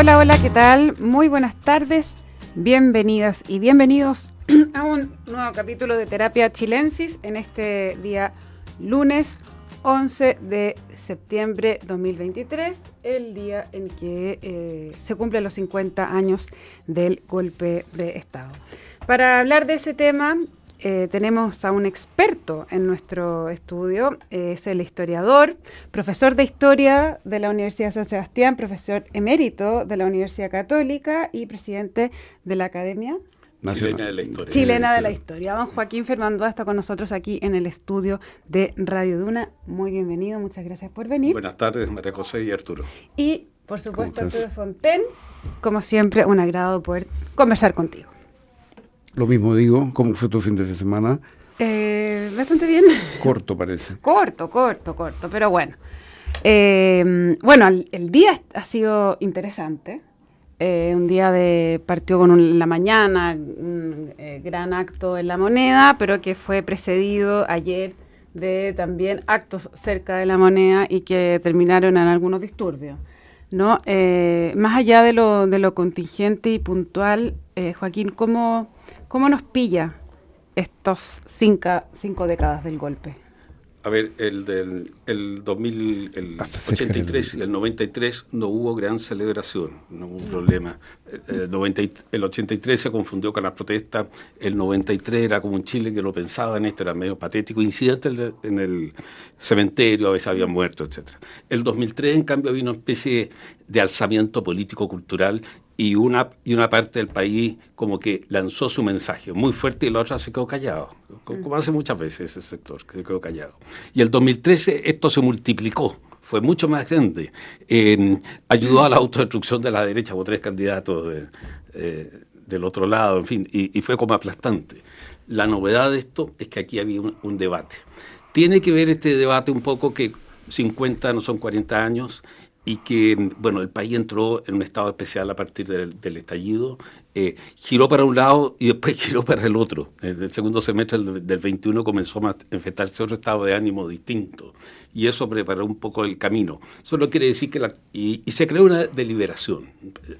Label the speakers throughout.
Speaker 1: Hola, hola, ¿qué tal? Muy buenas tardes, bienvenidas y bienvenidos a un nuevo capítulo de Terapia Chilensis en este día lunes 11 de septiembre 2023, el día en que eh, se cumplen los 50 años del golpe de Estado. Para hablar de ese tema, eh, tenemos a un experto en nuestro estudio, eh, es el historiador, profesor de historia de la Universidad de San Sebastián, profesor emérito de la Universidad Católica y presidente de la Academia
Speaker 2: Chilena de la historia.
Speaker 1: Chilena de la historia. Don Joaquín Fernando está con nosotros aquí en el estudio de Radio Duna. Muy bienvenido, muchas gracias por venir.
Speaker 2: Buenas tardes, María José y Arturo.
Speaker 1: Y, por supuesto, Arturo Fonten, como siempre, un agrado poder conversar contigo.
Speaker 3: Lo mismo digo, ¿cómo fue tu fin de semana?
Speaker 1: Eh, bastante bien.
Speaker 3: Corto parece.
Speaker 1: corto, corto, corto, pero bueno. Eh, bueno, el, el, día ha sido interesante. Eh, un día de partió con un, la mañana, un eh, gran acto en la moneda, pero que fue precedido ayer de también actos cerca de la moneda y que terminaron en algunos disturbios. ¿no? Más allá de lo, de lo contingente y puntual, Joaquín, ¿cómo, ¿cómo nos pilla estos cinco, cinco décadas del golpe?
Speaker 2: A ver, el del el 2000, el 83 y el 93 no hubo gran celebración, no hubo un problema. El, 90, el 83 se confundió con las protestas, el 93 era como un Chile que lo pensaba en esto, era medio patético, incidente en el cementerio, a veces habían muerto, etc. El 2003, en cambio, había una especie de alzamiento político-cultural y una, y una parte del país como que lanzó su mensaje muy fuerte y la otra se quedó callado, como, como hace muchas veces ese sector, que se quedó callado. Y el 2013 esto se multiplicó, fue mucho más grande. Eh, ayudó a la autodestrucción de la derecha, hubo tres candidatos de, eh, del otro lado, en fin, y, y, fue como aplastante. La novedad de esto es que aquí había un, un debate. Tiene que ver este debate un poco que 50 no son 40 años y que, bueno, el país entró en un estado especial a partir del, del estallido, eh, giró para un lado y después giró para el otro. En el segundo semestre del, del 21 comenzó a manifestarse otro estado de ánimo distinto y eso preparó un poco el camino. Eso no quiere decir que la... Y, y se creó una deliberación.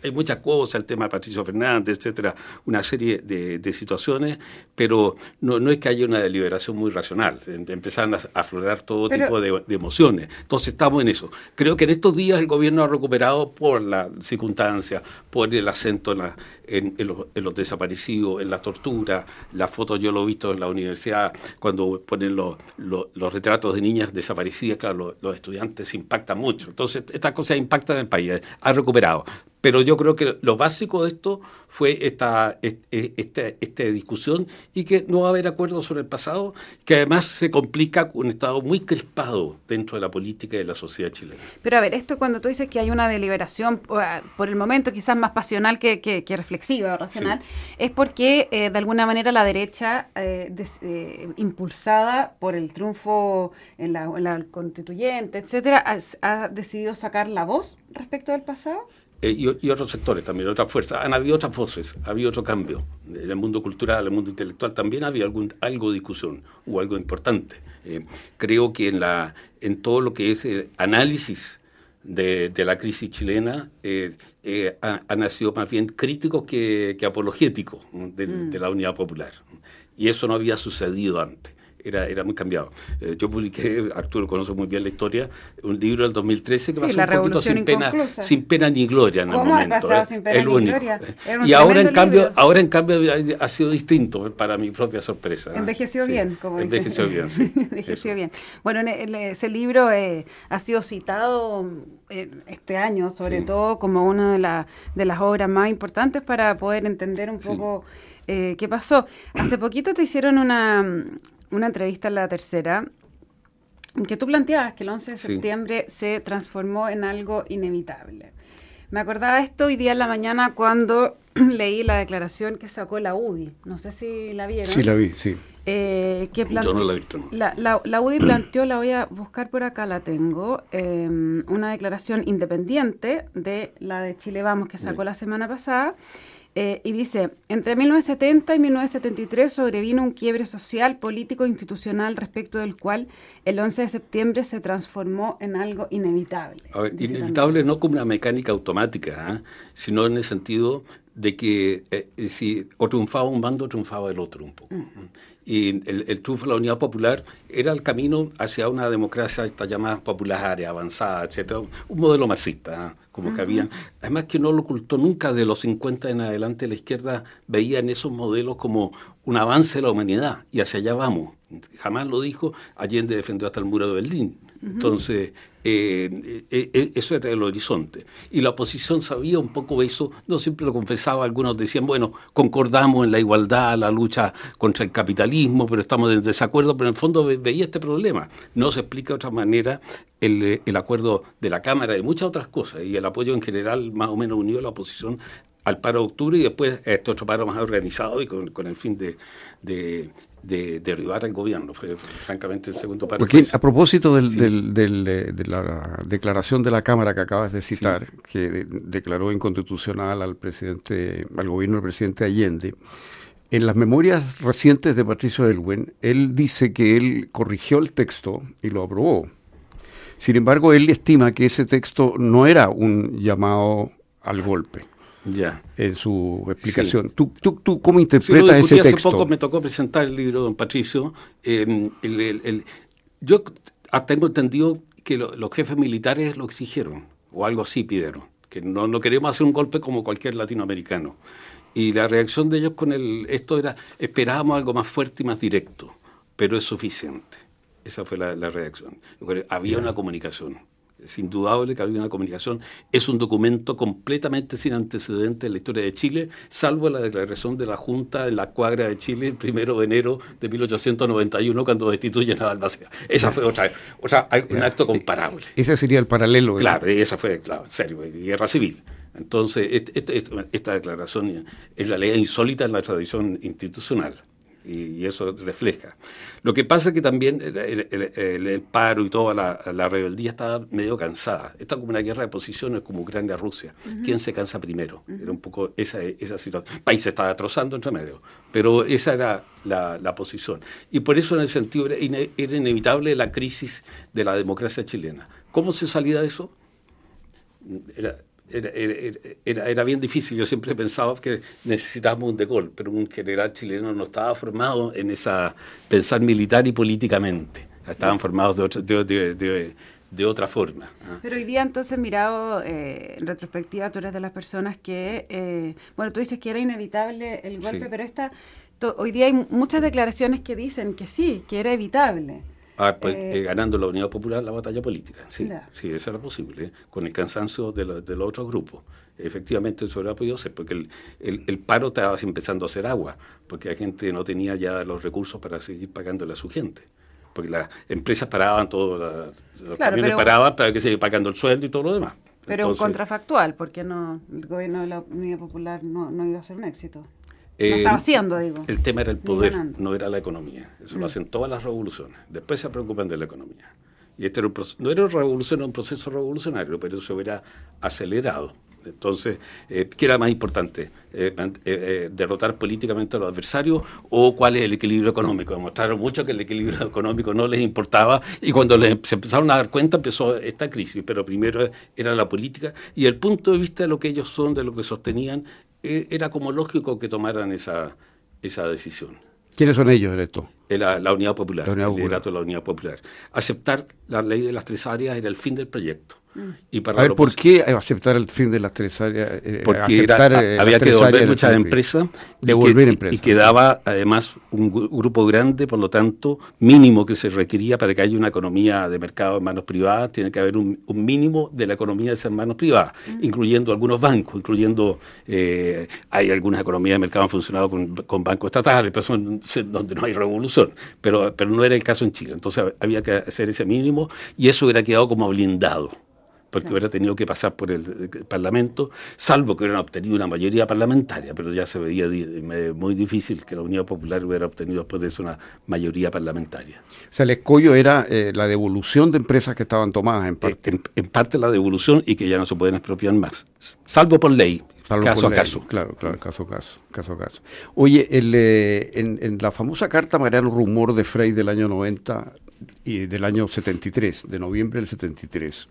Speaker 2: Hay muchas cosas, el tema de Patricio Fernández, etcétera, una serie de, de situaciones, pero no, no, es que haya una deliberación muy racional. Empezaron a, aflorar todo pero, tipo de, de emociones. Entonces estamos en eso. Creo que en estos días el gobierno ha recuperado por la circunstancia, por el acento en, la, en, los, desaparecidos, en la tortura. La foto yo lo he visto en la universidad cuando ponen los, los, los retratos de niñas desaparecidas, claro, los, estudiantes impactan mucho. Entonces, estas cosas impactan en el país. Ha recuperado. Pero yo creo que lo básico de esto fue esta, esta, esta, discusión y que no va a haber acuerdo sobre el pasado, que además se complica con un estado muy crispado dentro de la política y de la sociedad chilena.
Speaker 1: Pero a ver, esto cuando tú dices que hay una deliberación, por el momento quizás más pasional que, que, que reflexiva o racional, sí. es porque eh, de alguna manera la derecha, eh, des, eh, impulsada por el triunfo en la, en la constituyente, etcétera, ha, ha decidido sacar la voz respecto del pasado.
Speaker 2: Eh, y, y, otros sectores también, otras fuerzas. Han habido otras voces, ha habido otro cambio. En el mundo cultural, en el mundo intelectual también había algún, algo de discusión o algo importante. Eh, creo que en, la, en todo lo que es el análisis de, de la crisis chilena eh, ha, han sido más bien críticos que, que apologéticos de, mm. de la unidad popular. Y eso no había sucedido antes era, era muy cambiado. Eh, yo publiqué, Arturo conoce muy bien la historia, un libro del 2013 que
Speaker 1: sí,
Speaker 2: pasó un poquito sin pena, sin pena ni gloria en el momento.
Speaker 1: Ha sin pena
Speaker 2: el único.
Speaker 1: Gloria?
Speaker 2: Y ahora en, cambio, ahora en cambio ha sido distinto para mi propia sorpresa.
Speaker 1: Envejeció
Speaker 2: sí,
Speaker 1: bien, como
Speaker 2: Envejeció bien, sí.
Speaker 1: Envejeció bien. Bueno, en, en ese libro eh, ha sido citado eh, este año, sobre sí. todo como una de, la, de las obras más importantes para poder entender un poco eh, qué pasó. Hace poquito te hicieron una una entrevista en la tercera en que tú planteabas que el 11 de septiembre se transformó en algo inevitable. Me acordaba esto hoy día en la mañana cuando leí la declaración que sacó la UDI. No sé si la vieron.
Speaker 3: Sí, la vi, sí.
Speaker 2: Eh, que Yo no la he visto. No.
Speaker 1: La, la, la, UDI planteó, la voy a buscar por acá, la tengo, eh, una declaración independiente de la de Chile Vamos que sacó sí. la semana pasada, Eh, y dice, entre 1970 y 1973 sobrevino un quiebre social, político e institucional respecto del cual el 11 de septiembre se transformó en algo inevitable.
Speaker 2: inevitable no como una mecánica automática, ¿ah? sino en el sentido de que eh, eh, si o triunfaba un bando, triunfaba el otro un poco. Y el, triunfo de la unidad popular era el camino hacia una democracia esta llamada popular, avanzada, etcétera, un modelo marxista, ¿ah? como que habían. Además que no lo ocultó nunca, de los 50 en adelante la izquierda veía en esos modelos como un avance de la humanidad y hacia allá vamos. Jamás lo dijo, Allende defendió hasta el muro de Berlín. Entonces, eh, eh, eso era el horizonte. Y la oposición sabía un poco eso, no siempre lo confesaba, algunos decían, bueno, concordamos en la igualdad, la lucha contra el capitalismo, pero estamos en desacuerdo, pero en el fondo veía este problema. No se explica de otra manera el, el acuerdo de la Cámara y muchas otras cosas, y el apoyo en general más o menos unió a la oposición al paro de octubre y después este otro paro más organizado y con, con el fin de derribar al gobierno. Fue francamente el segundo paro.
Speaker 3: Porque a propósito del, de la declaración de la Cámara que acabas de citar, que declaró inconstitucional al presidente, al gobierno del presidente Allende, en las memorias recientes de Patricio Elwen, él dice que él corrigió el texto y lo aprobó. Sin embargo, él estima que ese texto no era un llamado al golpe
Speaker 2: ya.
Speaker 3: en su explicación. ¿Tú, tú, tú cómo interpretas ese texto?
Speaker 2: Hace poco me tocó presentar el libro de don Patricio. el, el, yo tengo entendido que los jefes militares lo exigieron, o algo así pidieron, que no, no queremos hacer un golpe como cualquier latinoamericano. Y la reacción de ellos con el, esto era, esperábamos algo más fuerte y más directo, pero es suficiente. Esa fue la, la reacción. Había una comunicación es indudable que había una comunicación. Es un documento completamente sin antecedentes en la historia de Chile, salvo la declaración de la Junta en la cuadra de Chile el primero de enero de 1891, cuando destituyen a Balmaceda. Esa fue otra, o sea, un acto comparable.
Speaker 3: Ese sería el paralelo.
Speaker 2: Claro, esa fue, claro, en serio, guerra civil. Entonces, esta declaración es la ley insólita en la tradición institucional y, eso refleja. Lo que pasa es que también el, paro y toda la, rebeldía estaba medio cansada. Está como una guerra de posiciones como Ucrania-Rusia. ¿Quién se cansa primero? Era un poco esa, esa situación. El país se estaba trozando entre medio, pero esa era la, posición. Y por eso en el sentido era, era inevitable la crisis de la democracia chilena. ¿Cómo se salía de eso? Era, era, era, bien difícil. Yo siempre he pensado que necesitábamos un de Gaulle, pero un general chileno no estaba formado en esa pensar militar y políticamente. Estaban formados de otra, de, de, otra forma.
Speaker 1: ¿ah? Pero hoy día, entonces, mirado eh, en retrospectiva, tú eres de las personas que, eh, bueno, tú dices que era inevitable el golpe, pero esta, hoy día hay muchas declaraciones que dicen que sí, que era evitable.
Speaker 2: Ah, pues, eh, eh, ganando la Unidad Popular la batalla política. Sí, sí eso era posible, ¿eh? con el cansancio de, los otros grupos. Efectivamente, eso era podido ser, porque el, el, paro estaba empezando a hacer agua, porque la gente no tenía ya los recursos para seguir pagándole a su gente. Porque las empresas paraban todo, los camiones paraban para que se pagando el sueldo y todo lo demás.
Speaker 1: Pero un contrafactual, porque no, el gobierno de la Unidad Popular no, no iba a ser un éxito.
Speaker 2: Eh, estaba haciendo, digo. El tema era el poder, no era la economía. Eso lo mm. hacen todas las revoluciones. Después se preocupan de la economía. Y este era un no era una revolución, era un proceso revolucionario, pero eso hubiera acelerado. Entonces, eh, ¿qué era más importante? Eh, ¿Derrotar políticamente a los adversarios o cuál es el equilibrio económico? Demostraron mucho que el equilibrio económico no les importaba y cuando les, se empezaron a dar cuenta empezó esta crisis, pero primero era la política y el punto de vista de lo que ellos son, de lo que sostenían, era como lógico que tomaran esa, esa decisión.
Speaker 3: ¿Quiénes son ellos en esto?
Speaker 2: La, la Unidad Popular, la Unidad Popular. el de la Unidad Popular. Aceptar la ley de las tres áreas era el fin del proyecto.
Speaker 3: Y para a ver, ¿por qué aceptar el fin de las tres áreas?
Speaker 2: Eh, Porque eh, había que devolver muchas empresas, devolver y, y quedaba además un grupo grande, por lo tanto, mínimo que se requería para que haya una economía de mercado en manos privadas, tiene que haber un, mínimo de la economía de esas manos privadas, incluyendo algunos bancos, incluyendo, eh, hay algunas economías de mercado que han funcionado con, con bancos estatales, pero son donde no hay revolución, pero, pero no era el caso en Chile, entonces había que hacer ese mínimo y eso hubiera quedado como blindado porque hubiera tenido que pasar por el, Parlamento, salvo que hubieran obtenido una mayoría parlamentaria, pero ya se veía muy difícil que la Unidad Popular hubiera obtenido después de eso una mayoría parlamentaria.
Speaker 3: O sea, el escollo era eh, la devolución de empresas que estaban tomadas en parte.
Speaker 2: En, parte la devolución y que ya no se pueden expropiar más, salvo por ley. caso a caso.
Speaker 3: Claro, claro, caso a caso, caso a caso. Oye, el, eh, en, la famosa carta Mariano Rumor de Frey del año 90 y del año 73, de noviembre del 73,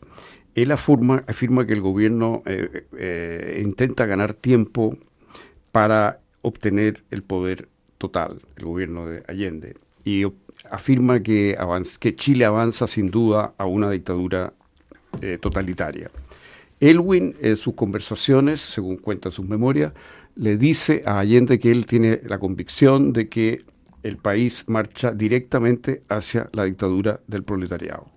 Speaker 3: él afirma, afirma que el gobierno eh, eh, intenta ganar tiempo para obtener el poder total, el gobierno de Allende, y afirma que, que Chile avanza sin duda a una dictadura totalitaria. Elwin, en sus conversaciones, según cuenta sus memorias, le dice a Allende que él tiene la convicción de que el país marcha directamente hacia la dictadura del proletariado.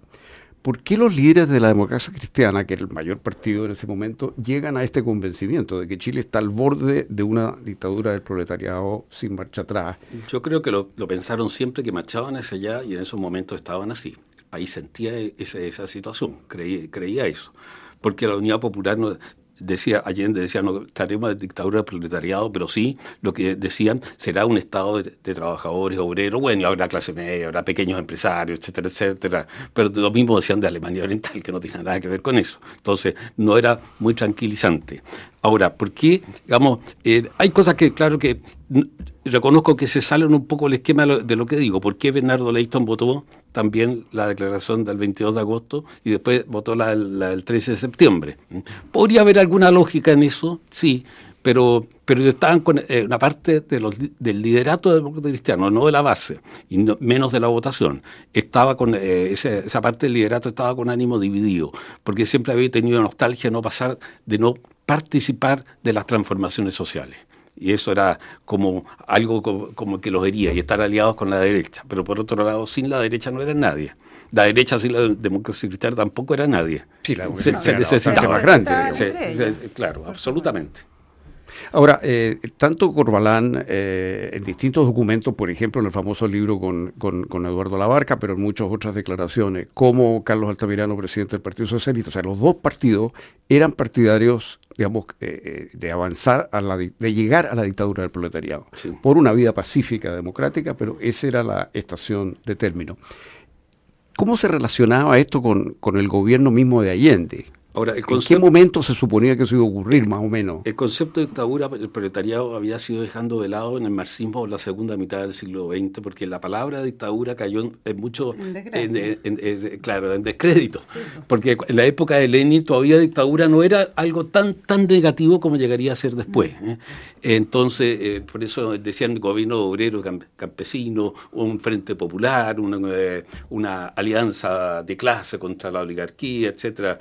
Speaker 3: ¿Por qué los líderes de la democracia cristiana, que era el mayor partido en ese momento, llegan a este convencimiento de que Chile está al borde de una dictadura del proletariado sin marcha atrás?
Speaker 2: Yo creo que lo, pensaron siempre que marchaban hacia allá y en esos momentos estaban así. El país sentía esa, situación, creía eso porque la Unidad Popular no, decía Allende decía no estaremos de dictadura del proletariado, pero sí lo que decían será un estado de, trabajadores, obreros, bueno, y habrá clase media, habrá pequeños empresarios, etcétera, etcétera. Pero lo mismo decían de Alemania Oriental, que no tiene nada que ver con eso. Entonces, no era muy tranquilizante. Ahora, ¿por qué? Digamos, eh, hay cosas que, claro que reconozco que se salen un poco el esquema de lo que digo. ¿Por qué Bernardo Leighton votó también la declaración del 22 de agosto y después votó la, del 13 de septiembre? ¿Podría haber alguna lógica en eso? Sí, pero, pero estaban con eh, una parte de los, del liderato demócrata cristiano, no de la base, y menos de la votación. Estaba con eh, esa, parte del liderato estaba con ánimo dividido, porque siempre había tenido nostalgia no pasar, de no participar de las transformaciones sociales y eso era como algo como, que los hería y estar aliados con la derecha. Pero por otro lado, sin la derecha no era nadie. La derecha sin la democracia cristiana tampoco era nadie.
Speaker 3: Sí, la se, se, necesitaba grande.
Speaker 2: claro, absolutamente.
Speaker 3: Ahora, eh, tanto Corbalán, eh, en distintos documentos, por ejemplo, en el famoso libro con, con, Eduardo Labarca, pero en muchas otras declaraciones, como Carlos Altamirano, presidente del Partido Socialista, o sea, los dos partidos eran partidarios, digamos, eh, de avanzar, a la, de llegar a la dictadura del proletariado, por una vida pacífica, democrática, pero esa era la estación de término. ¿Cómo se relacionaba esto con, con el gobierno mismo de Allende? Ahora, ¿En qué momento se suponía que eso iba a ocurrir, más o menos?
Speaker 2: El concepto de dictadura, el proletariado había sido dejando de lado en el marxismo en la segunda mitad del siglo XX, porque la palabra dictadura cayó en, mucho, en, claro, en descrédito. Porque en la época de Lenin todavía dictadura no era algo tan, tan negativo como llegaría a ser después. ¿eh? Entonces, eh, por eso decían gobierno obrero, campesino, un frente popular, una, eh, una alianza de clase contra la oligarquía, etcétera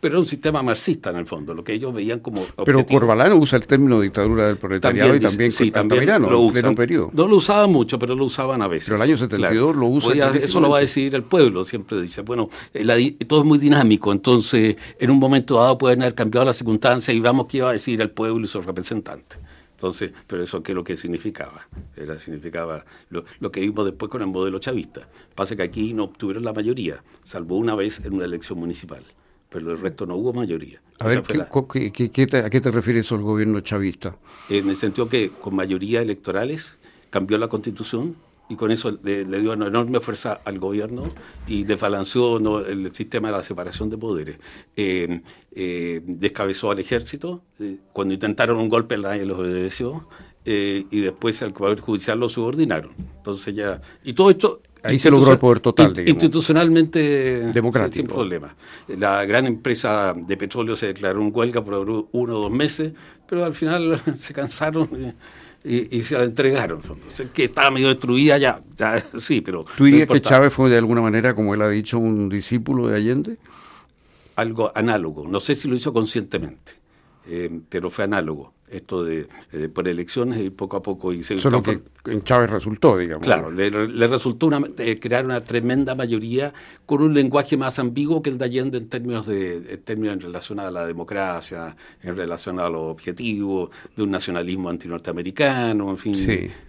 Speaker 2: pero era un sistema marxista en el fondo, lo que ellos veían como
Speaker 3: Pero Corbalán usa el término dictadura del proletariado y también,
Speaker 2: sí, también lo usan. Periodo. No lo usaban mucho, pero lo usaban a veces.
Speaker 3: Pero el año 72 lo usa.
Speaker 2: eso lo va a decidir el pueblo, siempre dice. Bueno, eh, todo es muy dinámico, entonces en un momento dado pueden haber cambiado las circunstancias y vamos qué iba a decir el pueblo y sus representantes. Entonces, pero eso qué es lo que significaba. Era, significaba lo, lo, que vimos después con el modelo chavista. Pasa que aquí no obtuvieron la mayoría, salvo una vez en una elección municipal pero el resto no hubo mayoría.
Speaker 3: A ver, ¿a qué te refieres eso el gobierno chavista?
Speaker 2: En el sentido que con mayoría electorales cambió la constitución y con eso le, dio una enorme fuerza al gobierno y desbalanceó el sistema de la separación de poderes. Eh, eh, descabezó al ejército, eh, cuando intentaron un golpe nadie los obedeció, y después al Poder Judicial lo subordinaron. Entonces ya... Y todo esto
Speaker 3: Ahí se logró el poder total.
Speaker 2: Institucionalmente democrático. Sin problema. La gran empresa de petróleo se declaró en huelga por uno o dos meses, pero al final se cansaron y, se la entregaron. que estaba medio destruida ya, ya sí, pero.
Speaker 3: ¿Tú dirías que Chávez fue de alguna manera, como él ha dicho, un discípulo de Allende?
Speaker 2: Algo análogo. No sé si lo hizo conscientemente, eh, pero fue análogo esto de, por elecciones y poco a poco y
Speaker 3: se Eso lo que en Chávez resultó, digamos.
Speaker 2: Claro, le, resultó una, eh, crear una tremenda mayoría con un lenguaje más ambiguo que el de Allende en términos de en términos en relación a la democracia, en relación a los objetivos de un nacionalismo antinorteamericano, en fin,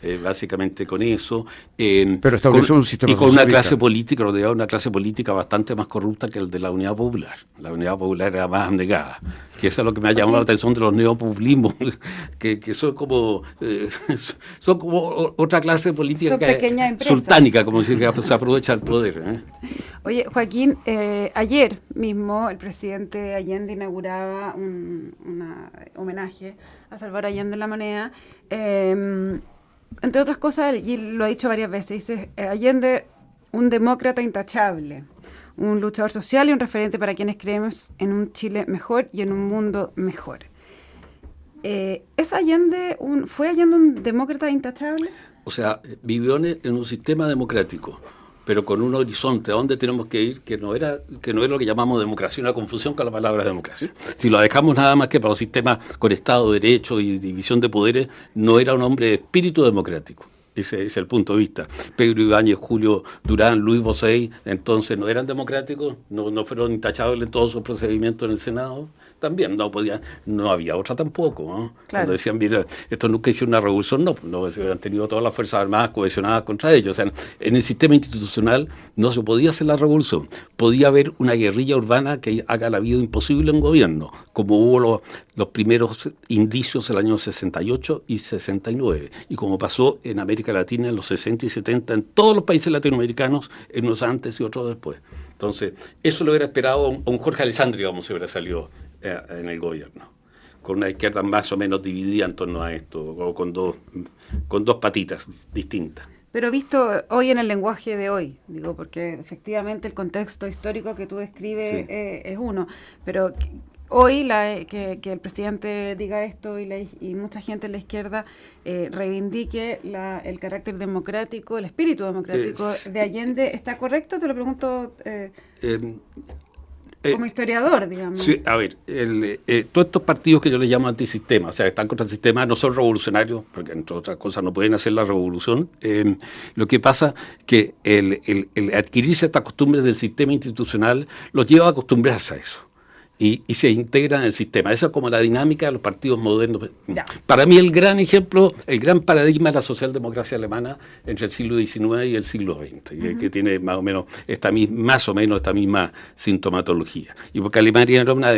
Speaker 2: eh, básicamente con eso.
Speaker 3: Pero estableció un sistema
Speaker 2: y con una clase política rodeada una clase política bastante más corrupta que el de la Unidad Popular. La Unidad Popular era más abnegada, que eso es lo que me ha llamado la atención de los neopopulismos que, son como eh, son como otra clase política sultánica, como si se aprovecha el poder. ¿eh?
Speaker 1: Oye, Joaquín, eh, ayer mismo el presidente Allende inauguraba un homenaje a Salvador Allende en la moneda. Em, entre otras cosas, y lo ha dicho varias veces, dice Allende, un demócrata intachable, un luchador social y un referente para quienes creemos en un Chile mejor y en un mundo mejor. Eh, ¿Es Allende un, ¿Fue Allende un demócrata intachable?
Speaker 2: O sea, vivió en un sistema democrático pero con un horizonte a dónde tenemos que ir que no era que no es lo que llamamos democracia, una confusión con la palabra democracia. Si lo dejamos nada más que para los sistemas con Estado de Derecho y división de poderes, no era un hombre de espíritu democrático. Ese es el punto de vista. Pedro Ibáñez, Julio Durán, Luis Bosey, entonces no eran democráticos, no, no fueron intachables en todos sus procedimientos en el Senado también no podía, no había otra tampoco. ¿no? Cuando decían, mira, esto nunca hizo una revolución, no, no se hubieran tenido todas las Fuerzas Armadas cohesionadas contra ellos. O sea, en el sistema institucional no se podía hacer la revolución. Podía haber una guerrilla urbana que haga la vida imposible en gobierno, como hubo los, los primeros indicios en el año 68 y 69, y como pasó en América Latina en los 60 y 70, en todos los países latinoamericanos, en unos antes y otros después. Entonces, eso lo hubiera esperado a un Jorge Alessandri, como si hubiera salido en el gobierno, con una izquierda más o menos dividida en torno a esto, o con dos, con dos patitas distintas.
Speaker 1: Pero visto hoy en el lenguaje de hoy, digo, porque efectivamente el contexto histórico que tú describes eh, es uno, pero hoy la, que, el presidente diga esto y, y mucha gente en la izquierda eh, reivindique la, el carácter democrático, el espíritu democrático de Allende, ¿está correcto? Te lo pregunto. Eh, eh, como historiador, digamos.
Speaker 2: Sí, a ver, eh, todos estos partidos que yo les llamo antisistema, o sea, están contra el sistema, no son revolucionarios, porque entre otras cosas no pueden hacer la revolución. Eh, lo que pasa que el, el, el adquirirse estas costumbres del sistema institucional los lleva a acostumbrarse a eso y, se integra en el sistema. Esa es como la dinámica de los partidos modernos. Para mí el gran ejemplo, el gran paradigma es la socialdemocracia alemana entre el siglo XIX y el siglo XX, que, tiene más o menos esta más o menos esta misma sintomatología. Y porque Alemania era una,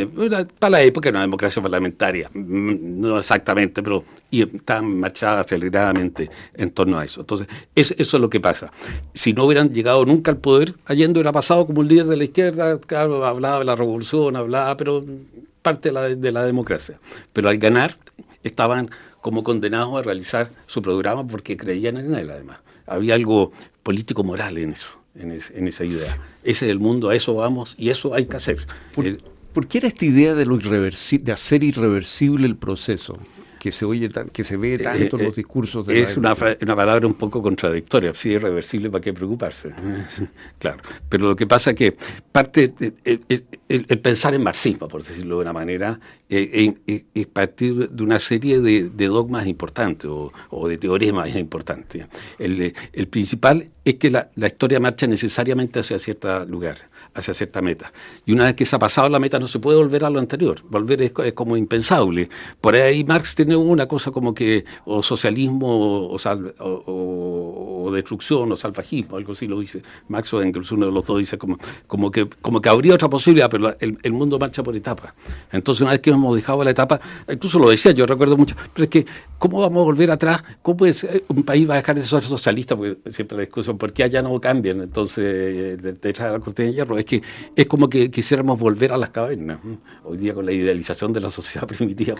Speaker 2: para la época era una democracia parlamentaria, mm, no exactamente, pero y está marchada aceleradamente en torno a eso. Entonces, eso es lo que pasa. Si no hubieran llegado nunca al poder, Allende hubiera pasado como un líder de la izquierda, claro, hablaba de la revolución, hablaba pero parte de la, democracia. Pero al ganar estaban como condenados a realizar su programa porque creían en él además. Había algo político-moral en eso, en, esa idea. Ese es el mundo, a eso vamos y eso hay que hacer.
Speaker 3: ¿Por, eh, ¿por qué era esta idea de, lo de hacer irreversible el proceso? Que se oye que se ve tanto en los eh, discursos
Speaker 2: de es una, una, palabra un poco contradictoria si es irreversible para qué preocuparse claro pero lo que pasa es que parte el, pensar en marxismo por decirlo de una manera eh, es partir de una serie de, dogmas importantes o, de teoremas importantes. El, el principal es que la, la historia marcha necesariamente hacia cierto lugar hacia cierta meta. Y una vez que se ha pasado la meta no se puede volver a lo anterior, volver es, como impensable. Por ahí Marx tiene una cosa como que o socialismo o, o, destrucción o salvajismo, algo así lo dice Marx o Engels, uno de los dos dice como, como, que, como que habría otra posibilidad, pero el, mundo marcha por etapas. Entonces una vez que hemos dejado la etapa, incluso lo decía, yo recuerdo mucho, pero es que ¿cómo vamos a volver atrás? ¿Cómo puede un país va a dejar de ser socialista? Porque siempre la discusión, ¿por qué allá no cambian? Entonces, detrás de la cortina de hierro, es que es como que quisiéramos volver a las cavernas. Hoy día con la idealización de la sociedad primitiva,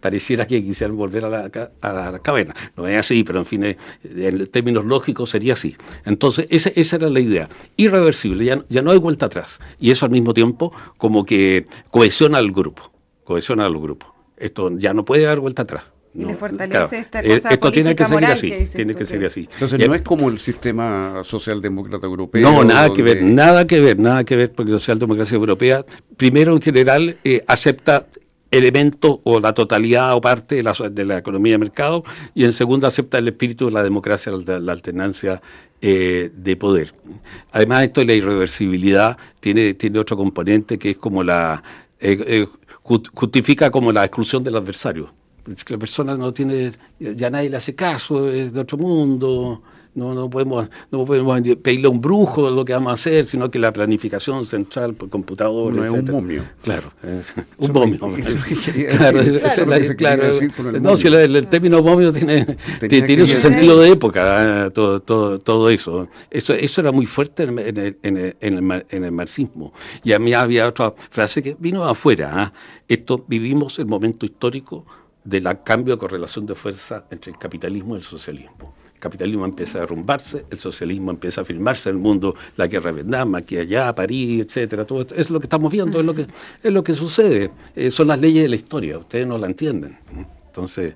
Speaker 2: pareciera que quisieran volver a la, a caverna. No es así, pero en fin, eh, en términos lógicos sería así. Entonces, esa, esa era la idea. Irreversible, ya, ya no hay vuelta atrás. Y eso al mismo tiempo como que cohesiona al grupo, cohesiona al grupo. Esto ya no puede dar vuelta atrás.
Speaker 1: Y le fortalece esta eh, cosa
Speaker 2: Esto tiene que seguir así. tiene que seguir así.
Speaker 3: Entonces no es como el sistema socialdemócrata europeo.
Speaker 2: No, nada que ver, nada que ver, nada que ver, porque la socialdemocracia europea, primero en general, eh, acepta elementos o la totalidad o parte de la, de la economía de mercado y en segundo acepta el espíritu de la democracia, la, alternancia eh, de poder. Además esto de la irreversibilidad tiene, tiene otro componente que es como la... justifica como la exclusión del adversario la persona no tiene, ya nadie le hace caso, es de otro mundo, no, no, podemos, no podemos pedirle a un brujo lo que vamos a hacer, sino que la planificación central por computador.
Speaker 3: No es un momio.
Speaker 2: Claro, un momio. claro, claro, no, si el, término momio tiene, tiene su sentido de época, ah, todo, todo, todo eso. eso. Eso era muy fuerte en, el, en, el, en el marxismo. Y a mí había otra frase que vino afuera. ¿ah? Esto vivimos el momento histórico del cambio de correlación de fuerza entre el capitalismo y el socialismo. Capitalismo empieza a derrumbarse, el socialismo empieza a firmarse en el mundo, la guerra de Vietnam, aquí allá, París, etcétera, todo esto. Es lo que estamos viendo, es lo que, es lo que sucede. Eh, son las leyes de la historia, ustedes no la entienden. Entonces,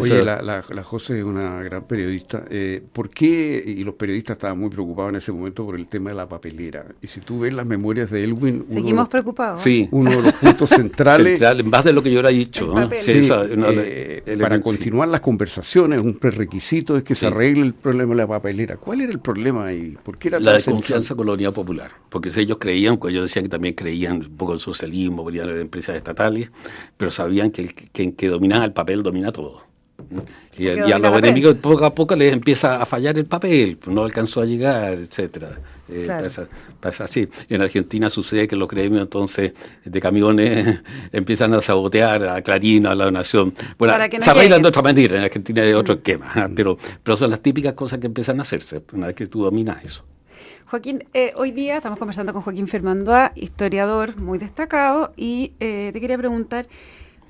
Speaker 3: Oye, la, la, José es una gran periodista. Eh, ¿Por qué? Y los periodistas estaban muy preocupados en ese momento por el tema de la papelera. Y si tú ves las memorias de Elwin...
Speaker 1: Seguimos preocupados.
Speaker 3: Sí. Uno de los puntos centrales...
Speaker 2: Central, en base de lo que yo le he dicho.
Speaker 3: Eh, para continuar las conversaciones, un prerequisito es que se arregle el problema de la papelera. ¿Cuál era el problema ahí? ¿Por qué era
Speaker 2: la desconfianza con la unidad popular. Porque ellos creían, pues ellos decían que también creían un poco en socialismo, venían de empresas estatales, pero sabían que el que dominaba el papel domina todo. Y, a los enemigos poco a poco les empieza a fallar el papel, pues no alcanzó a llegar, etcétera. Eh, pasa, así. En Argentina sucede que los gremios entonces de camiones empiezan a sabotear a Clarín, a la Nación. Bueno, se arreglan de otra manera, en Argentina hay otro mm. esquema, ¿ah? pero, pero son las típicas cosas que empiezan a hacerse una vez que tú dominas eso.
Speaker 1: Joaquín, eh, hoy día estamos conversando con Joaquín Fermandoa, historiador muy destacado, y eh, te quería preguntar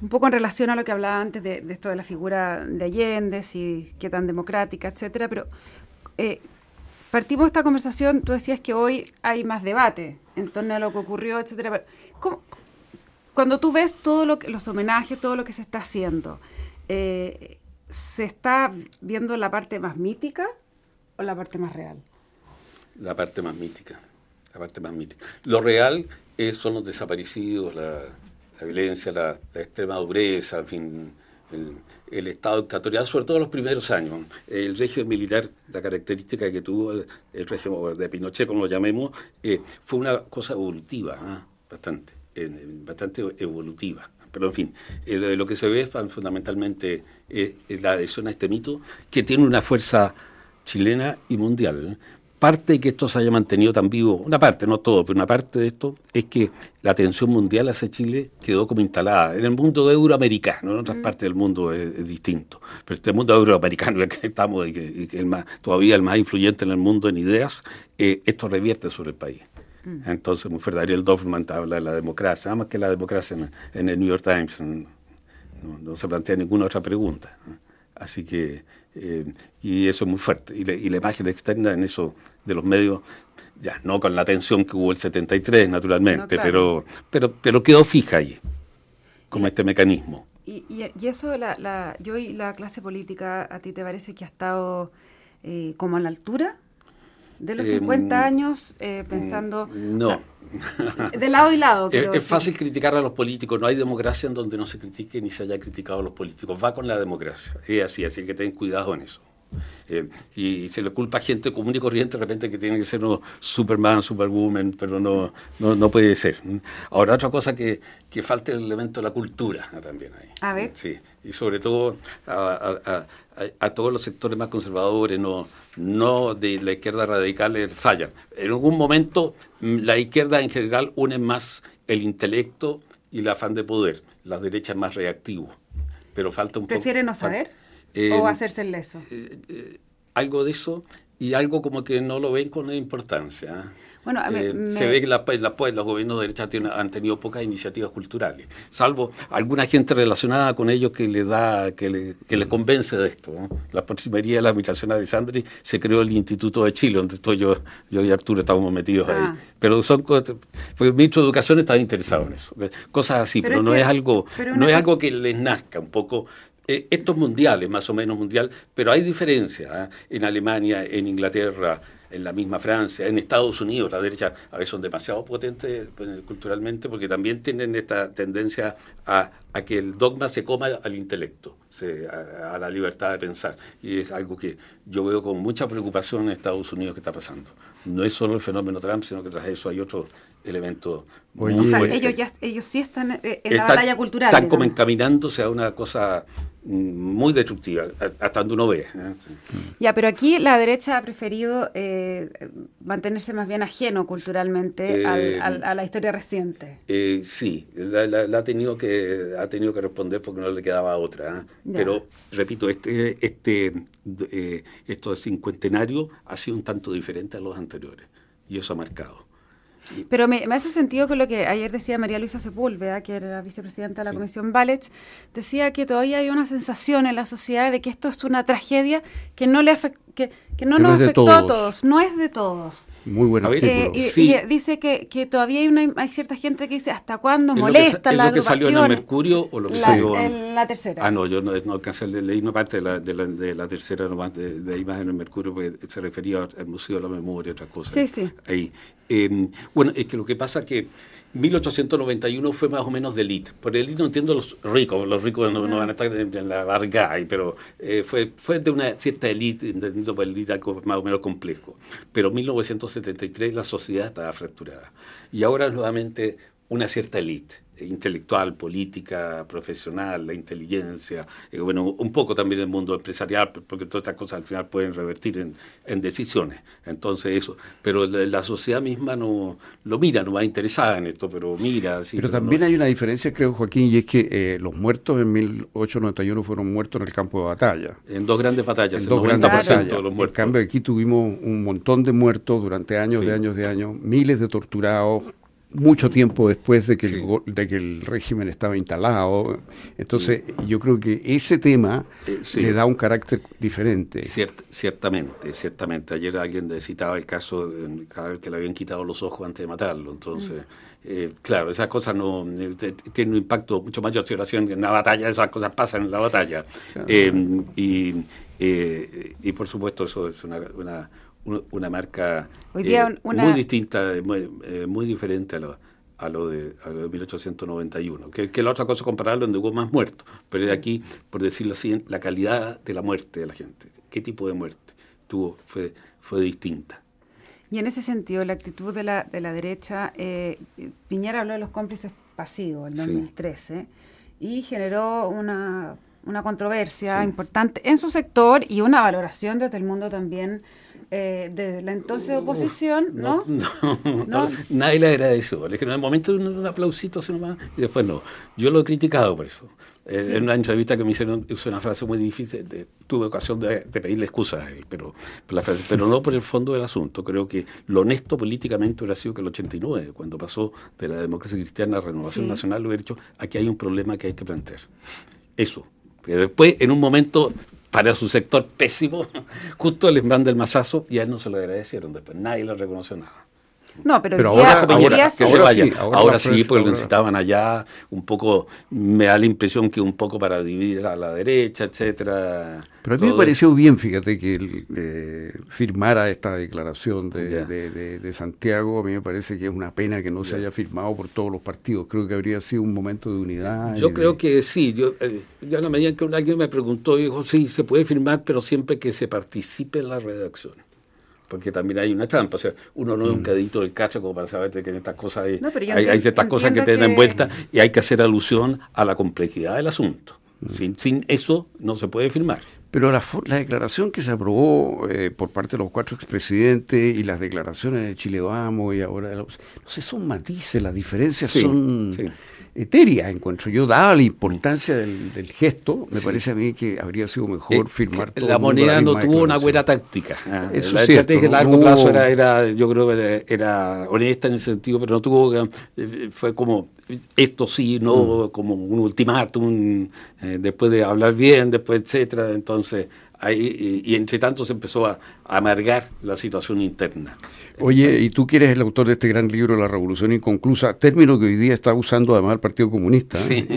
Speaker 1: un poco en relación a lo que hablaba antes de, esto de la figura de Allende, si qué tan democrática, etcétera, pero eh, partimos de esta conversación, tú decías que hoy hay más debate en torno a lo que ocurrió, etcétera. cuando tú ves todo lo que, los homenajes, todo lo que se está haciendo, eh, ¿se está viendo la parte más mítica o la parte más real?
Speaker 2: La parte más mítica, la parte más mítica. Lo real es, son los desaparecidos, la la violencia, la, extrema dureza, en fin, el, Estado dictatorial, sobre todo los primeros años. El régimen militar, la característica que tuvo el régimen de Pinochet, como lo llamemos, eh, fue una cosa evolutiva, ¿ah? bastante, bastante evolutiva. Pero en fin, lo que se ve fundamentalmente es la adhesión a este mito, que tiene una fuerza chilena y mundial parte de que esto se haya mantenido tan vivo, una parte, no todo, pero una parte de esto es que la atención mundial hacia Chile quedó como instalada. En el mundo euroamericano, en otras mm. partes del mundo es, distinto, pero este mundo euroamericano en el que estamos y que, es más, todavía el más influyente en el mundo en ideas, eh, esto revierte sobre el país. Mm. Entonces, muy Ariel Dorfman habla de la democracia, nada más que la democracia en, el New York Times, no, se plantea ninguna otra pregunta. Así que eh, y eso es muy fuerte. Y, la imagen externa en eso de los medios, ya no con la atención que hubo el 73, naturalmente, pero, pero, pero quedó fija ahí, como este mecanismo.
Speaker 1: Y, y, eso, la, la, yo y la clase política, ¿a ti te parece que ha estado eh, como a la altura de los 50 em, años eh, pensando...
Speaker 2: No.
Speaker 1: de lado y lado.
Speaker 2: es, fácil criticar a los políticos. No hay democracia en donde no se critique ni se haya criticado a los políticos. Va con la democracia. Es así, así que ten cuidado en eso. Eh, y, se le culpa a gente común y corriente de repente que tiene que ser uno Superman, Superwoman, pero no, no, puede ser. Ahora, otra cosa que, que falta el elemento de la cultura también ahí.
Speaker 1: A ver.
Speaker 2: Sí, y sobre todo a, a, todos los sectores más conservadores, no, no de la izquierda radical, eh, fallan. En algún momento mm, la izquierda en general une más el intelecto y el afán de poder, la derecha es más reactivo. Pero falta un
Speaker 1: ¿Prefiere no saber? ¿O hacerse el leso?
Speaker 2: Eh, eh, algo de eso y algo como que no lo ven con importancia.
Speaker 1: Bueno,
Speaker 2: eh, Se ve que la, los gobiernos de derecha han tenido pocas iniciativas culturales, salvo alguna gente relacionada con ellos que le da, que le, que le convence de esto. La proximería de la administración de Alessandri se creó el Instituto de Chile, donde estoy yo, yo y Arturo estábamos metidos ahí. Ah. Pero son cosas, porque el ministro de Educación está interesado en eso. Cosas así, pero, no es algo, no es algo que les nazca un poco eh, estos mundiales, más o menos mundial, pero hay diferencias ¿ah? en Alemania, en Inglaterra, en la misma Francia, en Estados Unidos, la derecha a veces son demasiado potentes pues, culturalmente porque también tienen esta tendencia a, que el dogma se coma al intelecto, a, la libertad de pensar. Y es algo que yo veo con mucha preocupación en Estados Unidos que está pasando. No es solo el fenómeno Trump, sino que tras eso hay otro elemento.
Speaker 1: o sea, ellos, ya, ellos sí están eh, en la batalla cultural.
Speaker 2: Están como encaminándose a una cosa muy destructiva, hasta donde uno ve. ¿eh?
Speaker 1: Ya, pero aquí la derecha ha preferido eh, mantenerse más bien ajeno culturalmente eh, a la historia reciente.
Speaker 2: sí, la, ha, tenido que, ha tenido que responder porque no le quedaba otra. Pero, repito, este, este, esto de cincuentenario ha sido un tanto diferente a los anteriores y eso ha marcado.
Speaker 1: Pero me, hace sentido con lo que ayer decía María Luisa Sepúlveda, que era la vicepresidenta de la Comisión Balech, decía que todavía hay una sensación en la sociedad de que esto es una tragedia que no le afecta que, no, nos afectó a todos, no es de todos.
Speaker 3: Muy bueno.
Speaker 1: Eh, y, dice que, que todavía hay, una, hay cierta gente que dice hasta cuándo molesta la
Speaker 2: ¿Es lo que salió en el Mercurio o lo que salió
Speaker 1: en la tercera?
Speaker 2: Ah, no, yo no, no alcancé a leer una parte de la, de la, de la tercera nomás, de, de imagen en el Mercurio, porque se refería al Museo de la Memoria y otras cosas.
Speaker 1: Sí, sí.
Speaker 2: Ahí. Eh, bueno, es que lo que pasa es que 1891 fue más o menos de elite. Por elite no entiendo los ricos, los ricos no, van a estar en, la barriga, pero eh, fue, fue de una cierta elite, entendido por elite algo más o menos complejo. Pero en 1973 la sociedad estaba fracturada. Y ahora nuevamente una cierta elite intelectual, política, profesional, la inteligencia, eh, bueno, un poco también el mundo empresarial, porque todas estas cosas al final pueden revertir en, decisiones. Entonces eso, pero la, sociedad misma no lo mira, no va interesada en esto, pero mira.
Speaker 3: pero, también hay una diferencia, creo, Joaquín, y es que eh, los muertos en 1891 fueron muertos en el campo de batalla.
Speaker 2: En dos grandes batallas,
Speaker 3: en dos grandes batallas. De los muertos. En cambio, aquí tuvimos un montón de muertos durante años de años de años, miles de torturados, mucho tiempo después de que, el, de que el régimen estaba instalado. Entonces, yo creo que ese tema eh, le da un carácter diferente.
Speaker 2: ciertamente, ciertamente. Ayer alguien citaba el caso de cada vez que le habían quitado los ojos antes de matarlo. Entonces, eh, claro, esas cosas no eh, tienen un impacto mucho mayor que en una batalla, esas cosas pasan en la batalla. y, y por supuesto, eso es una una marca eh, muy distinta, muy, eh, muy, diferente a lo, a lo, de, a lo de 1891. Que, que, la otra cosa compararlo donde hubo más muertos, pero de aquí, por decirlo así, la calidad de la muerte de la gente, qué tipo de muerte tuvo, fue, fue distinta.
Speaker 1: Y en ese sentido, la actitud de la, de la derecha, eh, Piñera habló de los cómplices pasivos en 2013 y generó una, una controversia importante en su sector y una valoración desde el mundo también eh, de la entonces oposición, ¿no?
Speaker 2: No, nadie le agradeció. Le en el momento un, aplausito nomás y después no. Yo lo he criticado por eso. Eh, en una entrevista que me hicieron, usé una frase muy difícil, tuve ocasión de, pedirle excusas a él, pero, pero no por el fondo del asunto. Creo que lo honesto políticamente hubiera sido que el 89, cuando pasó de la democracia cristiana a la renovación nacional, lo hubiera dicho, aquí hay un problema que hay que plantear. Eso. Pero después, en un momento para su sector pésimo, justo les manda el mazazo y a él no se lo agradecieron después, nadie le reconoció nada.
Speaker 1: No, pero,
Speaker 2: ahora, ahora, sí, ahora, sí, porque lo necesitaban allá, un poco, me da la impresión que un poco para dividir a la derecha, etcétera.
Speaker 3: Pero a mí me pareció bien, fíjate, que él eh, firmara esta declaración de, Santiago, a mí me parece que es una pena que no se haya firmado por todos los partidos, creo que habría sido un momento de unidad.
Speaker 2: Yo creo que sí, yo, eh, ya la medida que alguien me preguntó, dijo, sí, se puede firmar, pero siempre que se participe en la redacción porque también hay una trampa. O sea, uno no es un mm. cadito del cacho como para saber que en estas cosas hay, hay, ciertas cosas que tienen vuelta y hay que hacer alusión a la complejidad del asunto. Mm. Sin, sin eso no se puede firmar.
Speaker 3: Pero la, la declaración que se aprobó eh, por parte de los cuatro expresidentes y las declaraciones de Chile Vamos y ahora, no sé, son matices, las diferencias son etérea, encuentro yo, dada la importancia del, gesto, me parece a mí que habría sido mejor eh, firmar
Speaker 2: todo La moneda no tuvo una buena táctica. Ah, la estrategia a largo plazo era, era, yo creo que era, honesta en ese sentido, pero no tuvo, eh, fue como, esto sí, no, mm. como un ultimátum, eh, después de hablar bien, después, etcétera, entonces Ahí, y, entre tanto se empezó a, amargar la situación interna.
Speaker 3: Oye, y tú que eres el autor de este gran libro, La Revolución Inconclusa, término que hoy día está usando además el Partido Comunista. Sí.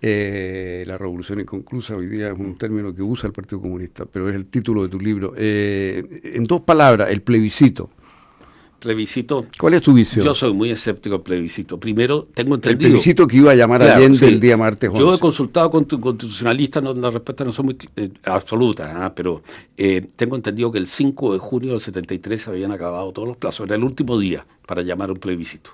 Speaker 3: Eh, la Revolución Inconclusa hoy día es un término que usa el Partido Comunista, pero es el título de tu libro. Eh, en dos palabras, el plebiscito
Speaker 2: plebiscito.
Speaker 3: ¿Cuál es tu visión?
Speaker 2: Yo soy muy escéptico al plebiscito. Primero, tengo entendido.
Speaker 3: El plebiscito que iba a llamar a Allende el día martes 11.
Speaker 2: Yo he consultado con tu constitucionalistas, no, las respuestas no son muy eh, absolutas, ¿ah? pero eh, tengo entendido que el 5 de junio del 73 se habían acabado todos los plazos. Era el último día para llamar a un plebiscito.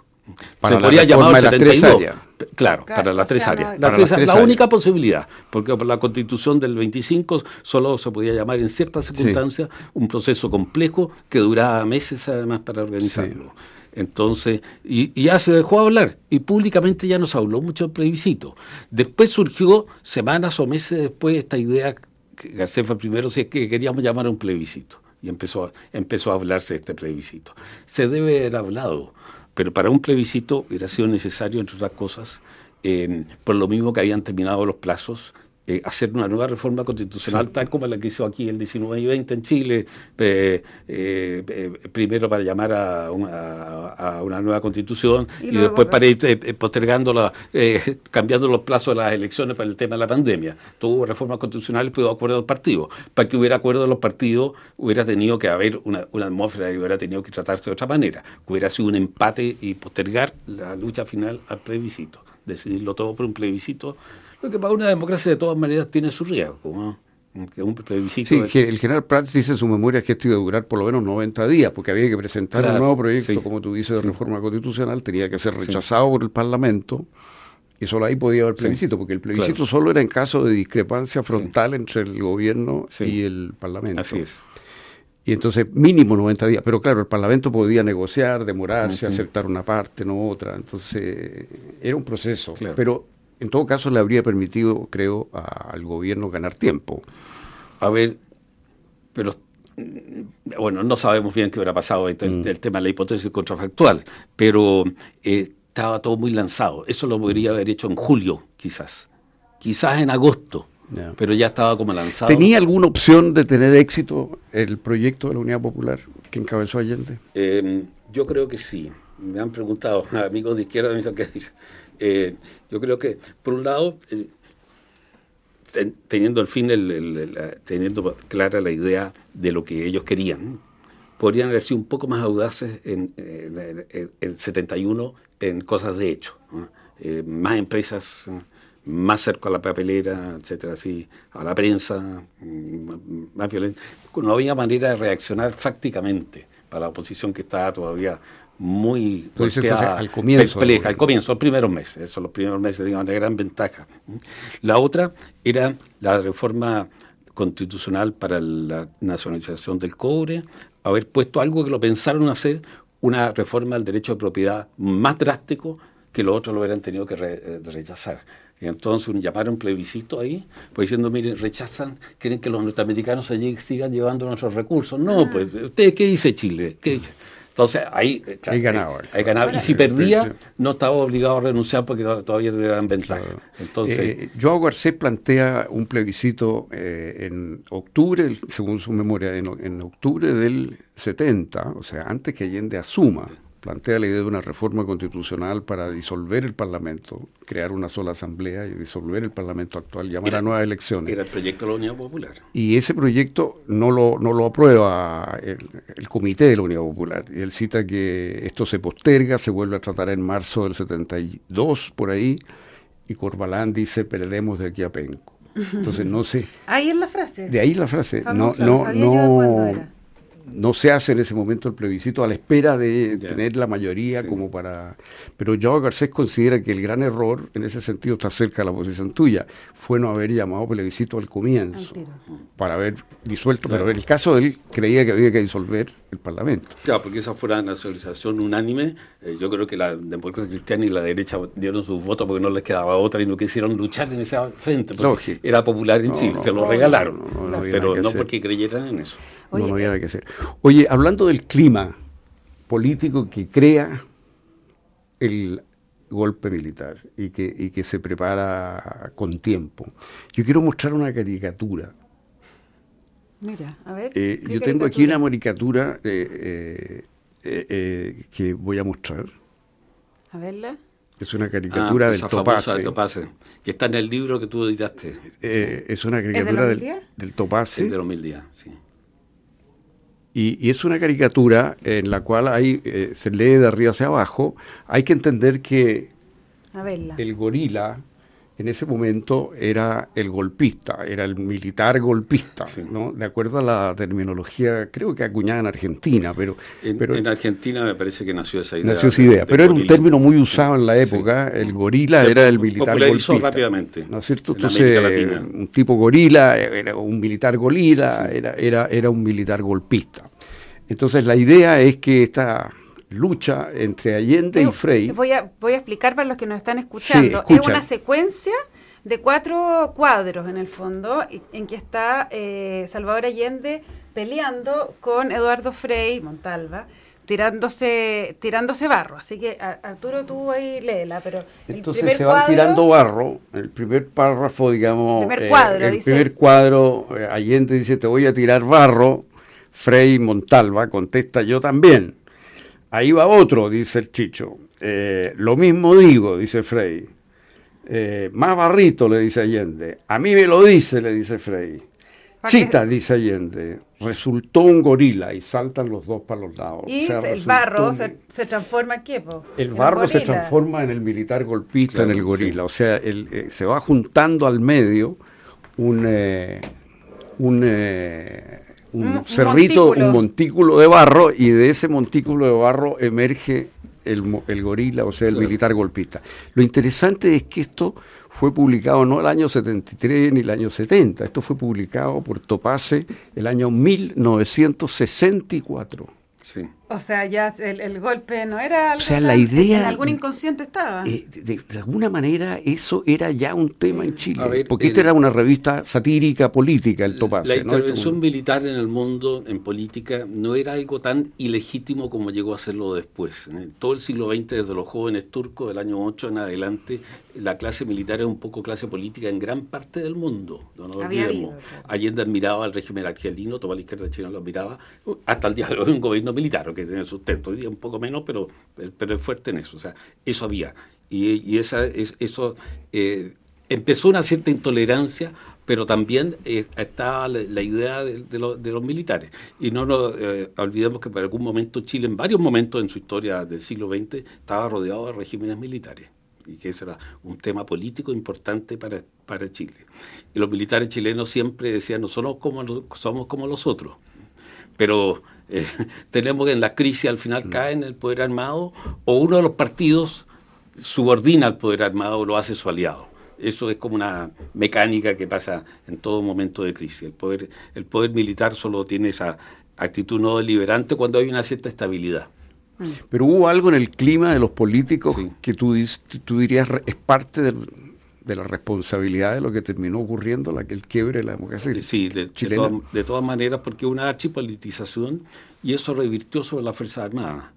Speaker 2: Para se podría llamar 72. Claro, para las tres áreas. La, única posibilidad, porque por la constitución del 25 solo se podía llamar en ciertas circunstancias un proceso complejo que duraba meses además para organizarlo. Entonces, y, ya se dejó hablar y públicamente ya nos habló mucho del plebiscito. Después surgió, semanas o meses después, esta idea, que García fue primero, si es que queríamos llamar a un plebiscito. Y empezó, empezó a hablarse de este plebiscito. Se debe haber hablado, pero para un plebiscito hubiera sido necesario, entre otras cosas, por lo mismo que habían terminado los plazos, eh, hacer una nueva reforma constitucional tal como la que hizo aquí el 19 y 20 en Chile, eh, eh, primero para llamar a una, nueva constitución y, después para ir postergando, cambiando los plazos de las elecciones para el tema de la pandemia. Tuvo reformas constitucionales, pero acuerdo del partido. Para que hubiera acuerdo de los partidos, hubiera tenido que haber una, una atmósfera y hubiera tenido que tratarse de otra manera. Hubiera sido un empate y postergar la lucha final al plebiscito. Decidirlo todo por un plebiscito que para una democracia de todas maneras tiene su riesgo. Que un plebiscito
Speaker 3: sí, el general Prats dice en su memoria que esto iba a durar por lo menos 90 días, porque había que presentar un nuevo proyecto, como tú dices, de reforma constitucional, tenía que ser rechazado por el Parlamento, y solo ahí podía haber plebiscito, porque el plebiscito solo era en caso de discrepancia frontal entre el gobierno y el Parlamento.
Speaker 2: Así es.
Speaker 3: Y entonces mínimo 90 días, pero claro, el Parlamento podía negociar, demorarse, aceptar una parte, no otra, entonces era un proceso. Pero en todo caso le habría permitido, creo, al gobierno ganar tiempo.
Speaker 2: A ver, pero mm, bueno, no sabemos bien qué hubiera pasado el, mm. el tema de la hipótesis contrafactual, pero eh, estaba todo muy lanzado. Eso lo podría haber hecho en julio, quizás. Quizás en agosto. Pero ya estaba como lanzado.
Speaker 3: ¿Tenía alguna opción de tener éxito el proyecto de la Unidad Popular que encabezó Allende?
Speaker 2: Em, yo creo que sí. Me han preguntado amigos de izquierda, me dicen que eh, yo creo que, por un lado, eh, teniendo al fin, el, teniendo clara la idea de lo que ellos querían, podrían haber sido un poco más audaces en, el 71 en cosas de hecho. Eh, más empresas, más cerca a la papelera, etcétera, así, a la prensa, mm, más violenta. No había manera de reaccionar fácticamente para la oposición que estaba todavía muy
Speaker 3: al comienzo,
Speaker 2: perpleja, al comienzo, los primeros meses, eso, los primeros meses, digamos, de gran ventaja. La otra era la reforma constitucional para la nacionalización del cobre, haber puesto algo que lo pensaron hacer, una reforma del derecho de propiedad más drástico que los otros lo hubieran tenido que eh, rechazar. Y entonces llamaron plebiscito ahí, pues diciendo, miren, rechazan, quieren que los norteamericanos allí sigan llevando nuestros recursos. No, ah. pues, ¿usted qué dice Chile? ¿Qué dice? Entonces ahí,
Speaker 3: hay ganado.
Speaker 2: Ahí ganaba. Y si perdía, no estaba obligado a renunciar porque todavía tuvieran ventaja. Entonces,
Speaker 3: eh, Joao Garcés plantea un plebiscito eh, en octubre, según su memoria, en, en, octubre del 70, o sea, antes que Allende asuma plantea la idea de una reforma constitucional para disolver el Parlamento, crear una sola asamblea y disolver el Parlamento actual, llamar a nuevas elecciones.
Speaker 2: Era el proyecto de la Unidad Popular.
Speaker 3: Y ese proyecto no lo, no lo aprueba el, Comité de la Unidad Popular. Y él cita que esto se posterga, se vuelve a tratar en marzo del 72, por ahí, y Corbalán dice, perdemos de aquí a Penco. Entonces no sé.
Speaker 1: Ahí es la frase.
Speaker 3: De ahí la frase. no, no, no, no se hace en ese momento el plebiscito a la espera de tener la mayoría como para... Pero Joao Garcés considera que el gran error, en ese sentido está cerca de la posición tuya, fue no haber llamado plebiscito al comienzo, para haber disuelto, pero en el caso de él creía que había que disolver el Parlamento.
Speaker 2: Claro, porque esa fue una nacionalización unánime, eh, yo creo que la democracia cristiana y la derecha dieron sus votos porque no les quedaba otra y no quisieron luchar en ese frente, porque era popular en Chile, se lo regalaron, pero no porque creyeran en eso
Speaker 3: no, había nada que hacer. Oye, hablando del clima político que crea el golpe militar y que, y que se prepara con tiempo, yo quiero mostrar una caricatura.
Speaker 1: Mira, a ver.
Speaker 3: Eh, yo tengo aquí una caricatura eh, eh, que voy a mostrar.
Speaker 1: A verla.
Speaker 3: Es una caricatura ah, del Topace.
Speaker 2: Topace. Que está en el libro que tú editaste.
Speaker 3: Es una caricatura del, del Topace.
Speaker 2: Es de los mil días, sí.
Speaker 3: Y, es una caricatura en la cual hay, eh, se lee de arriba hacia abajo. Hay que entender que el gorila en ese momento era el golpista, era el militar golpista, ¿no? De acuerdo a la terminología, creo que acuñada en Argentina, pero
Speaker 2: en,
Speaker 3: pero
Speaker 2: en, Argentina me parece que nació esa idea.
Speaker 3: Nació esa idea, pero era un término muy usado en la época. El gorila era el militar
Speaker 2: golpista. rápidamente.
Speaker 3: ¿No es cierto? Entonces, un tipo gorila, era un militar gorila, era, era, era un militar golpista. Entonces, la idea es que esta lucha entre Allende y Frey.
Speaker 1: Voy a, voy a explicar para los que nos están escuchando. es una secuencia de cuatro cuadros en el fondo, en que está eh, Salvador Allende peleando con Eduardo Frei Montalva, tirándose, tirándose barro. Así que Arturo, tú ahí léela, pero...
Speaker 3: Entonces se van tirando barro, el primer párrafo, digamos...
Speaker 1: El primer cuadro,
Speaker 3: El primer cuadro, eh, Allende dice, te voy a tirar barro, Frei Montalva contesta, yo también. Ahí va otro, dice el Chicho. Eh, lo mismo digo, dice Frey. Eh, más barrito, le dice Allende. A mí me lo dice, le dice Frey. Chita, dice Allende. Resultó un gorila y saltan los dos para los lados.
Speaker 1: Y el barro se, transforma en qué?
Speaker 3: El barro se transforma en el militar golpista, en el gorila. O sea, eh, se va juntando al medio un, un un, cerrito, un montículo de barro, y de ese montículo de barro emerge el, el gorila, o sea, el militar golpista. Lo interesante es que esto fue publicado no el año 73 ni el año 70, esto fue publicado por Topase el año 1964.
Speaker 1: Sí. O sea, ya el, golpe no era algo.
Speaker 3: O sea, la idea.
Speaker 1: En algún inconsciente estaba.
Speaker 3: Eh, de, alguna manera, eso era ya un tema en Chile. porque esta era una revista satírica política, el Topase.
Speaker 2: La intervención militar en el mundo, en política, no era algo tan ilegítimo como llegó a serlo después. En todo el siglo XX, desde los jóvenes turcos del año 8 en adelante, la clase militar es un poco clase política en gran parte del mundo. No nos olvidemos. Allende admiraba al régimen argelino, toda la izquierda china lo admiraba, hasta el día de hoy un gobierno militar que tiene sustento. Hoy día un poco menos, pero, pero es fuerte en eso. O sea, eso había. Y, esa, es, eso eh, empezó una cierta intolerancia, pero también eh, estaba la, idea de, los militares. Y no nos eh, olvidemos que por algún momento Chile, en varios momentos en su historia del siglo XX, estaba rodeado de regímenes militares y que ese era un tema político importante para, para Chile. Y los militares chilenos siempre decían, no somos como, somos como los otros, pero eh, tenemos que en la crisis al final cae en el poder armado o uno de los partidos subordina al poder armado o lo hace su aliado. Eso es como una mecánica que pasa en todo momento de crisis. El poder, el poder militar solo tiene esa actitud no deliberante cuando hay una cierta estabilidad.
Speaker 3: Pero hubo algo en el clima de los políticos que tú, tú dirías es parte del, de la responsabilidad de lo que terminó ocurriendo, la que el quiebre de la democracia
Speaker 2: sí, de, De, todas maneras, porque una archipolitización y eso revirtió sobre la Fuerza Armada.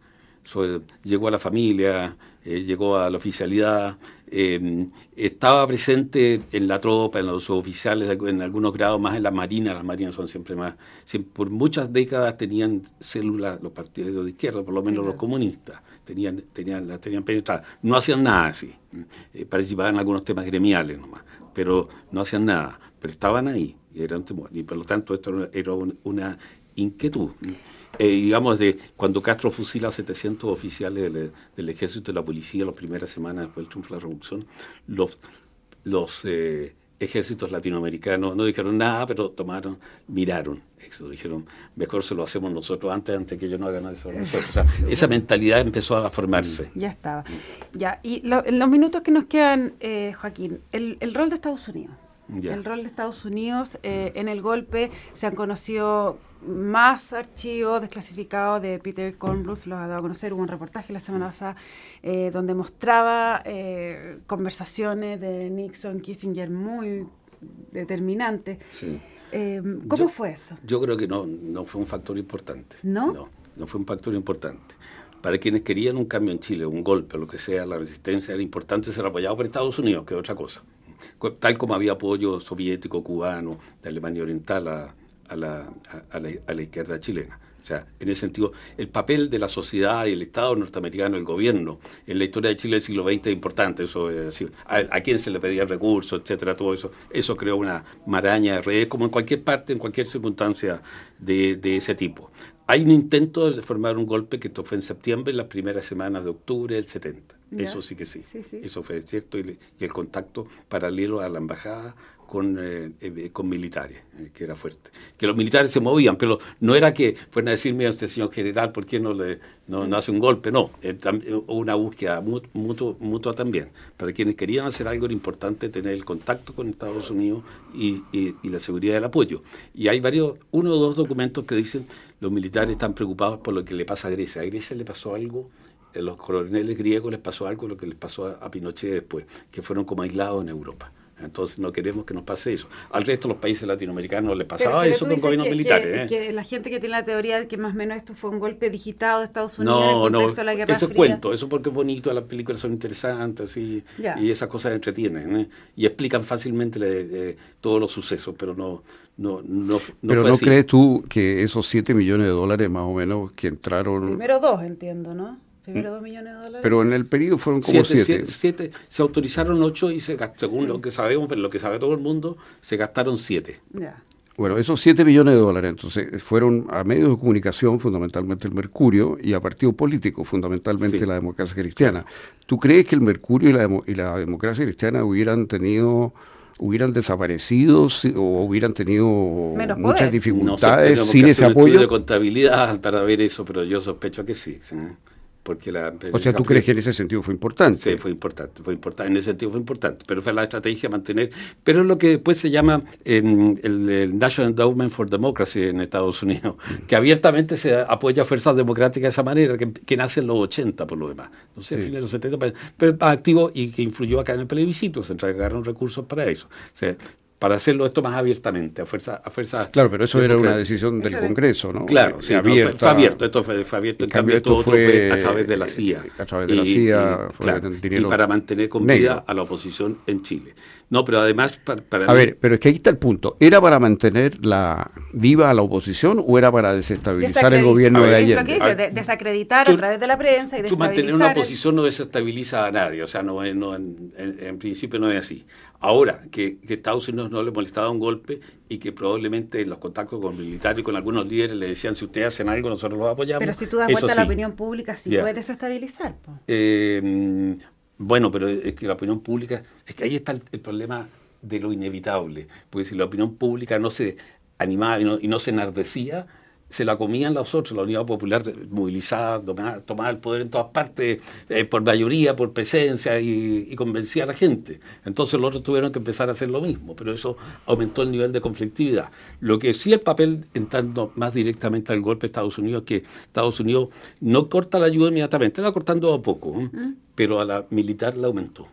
Speaker 2: llegó a la familia, eh, llegó a la oficialidad, eh, estaba presente en la tropa, en los oficiales, en algunos grados más en la marina, las marinas son siempre más, por muchas décadas tenían células los partidos de izquierda, por lo menos los comunistas tenían, tenían, tenían penetrada. No hacían nada así. Eh, participaban en algunos temas gremiales nomás, pero no hacían nada. Pero estaban ahí y era un temor. Y por lo tanto esto era una inquietud. Eh, digamos, de cuando Castro fusila a 700 oficiales del, ejército y de la policía las primeras semanas después del triunfo de la revolución, los, los eh, ejércitos latinoamericanos no dijeron nada, pero tomaron, miraron eso, dijeron, mejor se lo hacemos nosotros antes, antes que ellos no hagan eso nosotros. esa mentalidad empezó a formarse.
Speaker 1: Ya estaba. Ya, y en los minutos que nos quedan, eh, Joaquín, el, rol de Estados Unidos. El rol de Estados Unidos eh, en el golpe se han conocido más archivos desclasificados de Peter Kornbluth, los ha dado a conocer, hubo un reportaje la semana pasada eh, donde mostraba eh, conversaciones de Nixon, Kissinger muy determinantes. Eh, ¿Cómo fue eso?
Speaker 2: Yo creo que no, no fue un factor importante.
Speaker 1: ¿No?
Speaker 2: No, no fue un factor importante. Para quienes querían un cambio en Chile, un golpe, lo que sea, la resistencia, era importante ser apoyado por Estados Unidos, que es otra cosa. Tal como había apoyo soviético, cubano, de Alemania Oriental a la, izquierda chilena. sea, en ese sentido, el papel de la sociedad y el Estado norteamericano, el gobierno, en la historia de Chile del siglo XX es importante. Eso es decir, a, quién se le pedía recursos, etcétera, todo eso. Eso creó una maraña de redes, como en cualquier parte, en cualquier circunstancia de, ese tipo. Hay un intento de formar un golpe que esto fue en septiembre, en las primeras semanas de octubre del 70. Eso sí que sí. Eso fue cierto. y el contacto paralelo a la embajada con, eh, eh, con militares, eh, que era fuerte. Que los militares se movían, pero no era que fueran a decirme a usted, señor general, ¿por qué no, le, no, hace un golpe? No, una búsqueda mutua, también. Para quienes querían hacer algo era importante tener el contacto con Estados Unidos y, y, la seguridad del apoyo. Y hay varios, uno o dos documentos que dicen los militares están preocupados por lo que le pasa a Grecia. A Grecia le pasó algo los coroneles griegos les pasó algo lo que les pasó a Pinochet después, que fueron como aislados en Europa. Entonces no queremos que nos pase eso. Al resto de los países latinoamericanos les pasaba eso con gobiernos militares.
Speaker 1: ¿eh? Que, la gente que tiene la teoría de que más o menos esto fue un golpe digitado de Estados Unidos no, en el contexto no, de la Guerra
Speaker 2: eso cuento, eso porque es bonito, las películas son interesantes y, y esas cosas entretienen ¿eh? y explican fácilmente eh, todos los sucesos, pero no, no, no,
Speaker 3: Pero no crees tú que esos 7 millones de dólares más o menos que entraron...
Speaker 1: Primero dos, entiendo, ¿no? Primero 2 millones de dólares.
Speaker 3: Pero en el periodo fueron como 7.
Speaker 2: Se autorizaron 8 y se según lo que sabemos, pero lo que sabe todo el mundo, se gastaron 7.
Speaker 3: Bueno, esos 7 millones de dólares entonces fueron a medios de comunicación, fundamentalmente el Mercurio, y a partidos políticos, fundamentalmente la democracia cristiana. ¿Tú crees que el Mercurio y la, y la democracia cristiana hubieran tenido hubieran desaparecido o hubieran tenido muchas dificultades sin ese apoyo.
Speaker 2: de contabilidad para ver eso, pero yo sospecho que sí. ¿sí?
Speaker 3: O sea, ¿tú crees que en ese sentido fue importante?
Speaker 2: Sí, fue importante, fue importante, en ese sentido fue importante, pero fue la estrategia mantener, pero es lo que después se llama el, National Endowment for Democracy en Estados Unidos, que abiertamente se apoya a fuerzas democráticas de esa manera, que, nace en los 80 por lo demás, no sé, sí. de los 70, pero más activo y que influyó acá en el plebiscito, se entregaron recursos para eso. O sea, para hacerlo esto más abiertamente, a fuerza, a fuerza
Speaker 3: Claro, pero eso era una decisión del Congreso, ¿no?
Speaker 2: Claro, sí, fue, abierto, esto fue, abierto, en, cambio, esto fue, a través de la CIA.
Speaker 3: A través de la CIA,
Speaker 2: y, para mantener con vida a la oposición en Chile. No, pero además para,
Speaker 3: A ver, pero es que ahí está el punto. ¿Era para mantener la viva a la oposición o era para desestabilizar el gobierno de ayer?
Speaker 1: desacreditar a través de la prensa y desestabilizar. Tú
Speaker 2: mantener una oposición no desestabiliza a nadie, o sea, no, no en, en principio no es así. Ahora, que, Estados Unidos no le molestaba un golpe y que probablemente en los contactos con militares y con algunos líderes le decían, si ustedes hacen algo, nosotros los apoyamos.
Speaker 1: Pero si tú das cuenta, la opinión pública sí puede desestabilizar.
Speaker 2: Eh, bueno, pero es que la opinión pública, es que ahí está el, problema de lo inevitable. Porque si la opinión pública no se animaba y no, y no se enardecía, se la comían los otros, la Unidad Popular movilizada, tomaba, el poder en todas partes, eh, por mayoría, por presencia, y, convencía a la gente. Entonces los otros tuvieron que empezar a hacer lo mismo, pero eso aumentó el nivel de conflictividad. Lo que sí el papel, entrando más directamente al golpe de Estados Unidos, que Estados Unidos no corta la ayuda inmediatamente, la cortando a poco, ¿eh? pero a la militar la aumentó.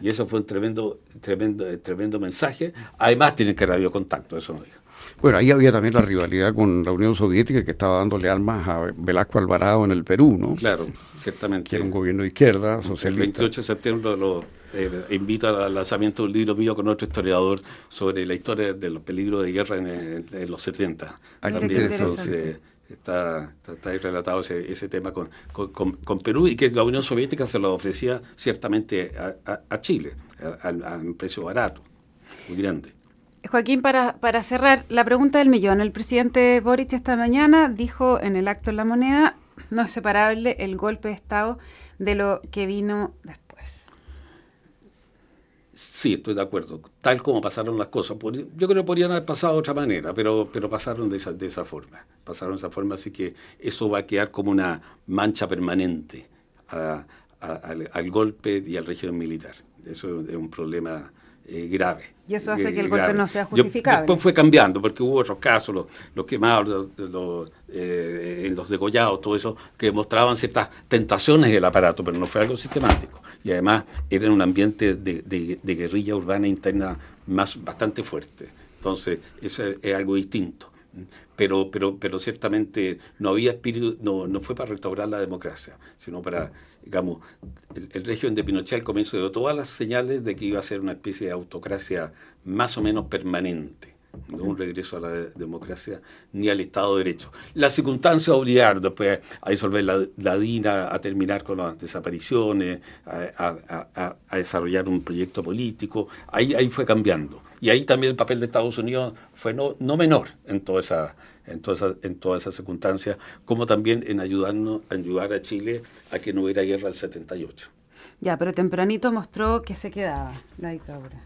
Speaker 2: Y eso fue un tremendo, tremendo, tremendo mensaje. Además tienen que haber contacto, eso no dijo.
Speaker 3: Bueno, ahí había también la rivalidad con la Unión Soviética que estaba dándole armas a Velasco Alvarado en el Perú, ¿no?
Speaker 2: Claro, ciertamente.
Speaker 3: Que era un gobierno de izquierda, socialista. El
Speaker 2: 28 de septiembre lo eh, invito al lanzamiento de un libro mío con otro historiador sobre la historia de los peligros de guerra en, los 70.
Speaker 3: Ah, también
Speaker 2: está, está, ahí relatado ese, tema con, con, Perú y que la Unión Soviética se lo ofrecía ciertamente a, Chile a un precio barato, muy grande.
Speaker 1: Joaquín, para, para cerrar, la pregunta del millón. El presidente Boric esta mañana dijo en el acto en la moneda, no es separable el golpe de Estado de lo que vino después.
Speaker 2: Sí, estoy de acuerdo. Tal como pasaron las cosas. Yo creo que podrían haber pasado de otra manera, pero, pero pasaron de esa, de esa forma. Pasaron de esa forma, así que eso va a quedar como una mancha permanente al, al golpe y al régimen militar. Eso es un problema eh, grave.
Speaker 1: Y eso hace que el golpe no sea justificable.
Speaker 2: después fue cambiando, porque hubo otros casos, los, los quemados, los, eh, los degollados, todo eso, que mostraban ciertas tentaciones del aparato, pero no fue algo sistemático. Y además era un ambiente de, de, guerrilla urbana interna más bastante fuerte. Entonces, eso es algo distinto pero, pero, pero ciertamente no había espíritu, no, no fue para restaurar la democracia, sino para digamos, el, régimen de Pinochet al comienzo dio todas las señales de que iba a ser una especie de autocracia más o menos permanente. no un regreso a la democracia ni al Estado de Derecho. Las circunstancias obligaron después a disolver la, DINA, a terminar con las desapariciones, a, desarrollar un proyecto político, ahí, ahí fue cambiando. Y ahí también el papel de Estados Unidos fue no, no menor en toda esa en todas en todas esas circunstancias, como también en ayudarnos, ayudar a Chile a que no hubiera guerra el 78.
Speaker 1: Ya, pero tempranito mostró que se quedaba la dictadura.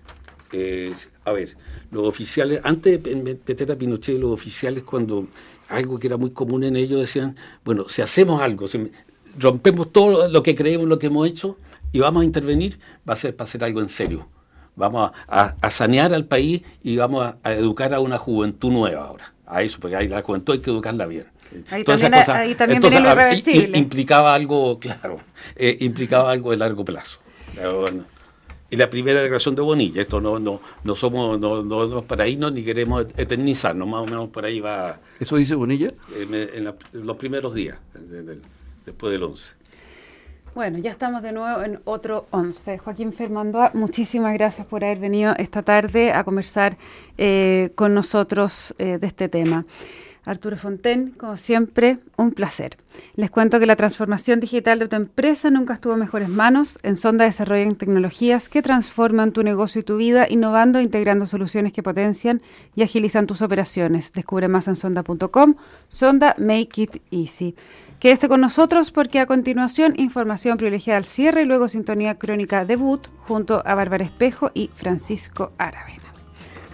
Speaker 2: Eh, a ver, los oficiales, antes de meter a Pinochet, los oficiales cuando algo que era muy común en ellos decían, bueno, si hacemos algo, si rompemos todo lo que creemos, lo que hemos hecho, y vamos a intervenir, va a ser para hacer algo en serio. Vamos a, sanear al país y vamos a, educar a una juventud nueva ahora. A eso, porque ahí la juventud hay que educarla bien.
Speaker 1: Ahí también, ahí también viene lo irreversible.
Speaker 2: Implicaba algo, claro, eh, implicaba algo de largo plazo. Y la primera declaración de Bonilla, esto no, no, no somos no, no, para irnos ni queremos eternizarnos, más o menos por ahí va.
Speaker 3: ¿Eso dice Bonilla?
Speaker 2: En, los primeros días, después del 11.
Speaker 1: Bueno, ya estamos de nuevo en otro 11. Joaquín Fermandoa, muchísimas gracias por haber venido esta tarde a conversar eh, con nosotros eh, de este tema. Arturo Fonten, como siempre, un placer. Les cuento que la transformación digital de tu empresa nunca estuvo en mejores manos. En Sonda desarrollan tecnologías que transforman tu negocio y tu vida, innovando e integrando soluciones que potencian y agilizan tus operaciones. Descubre más en sonda.com. Sonda Make It Easy. Quédese con nosotros porque a continuación información privilegiada al cierre y luego sintonía crónica debut junto a Bárbara Espejo y Francisco Aravena.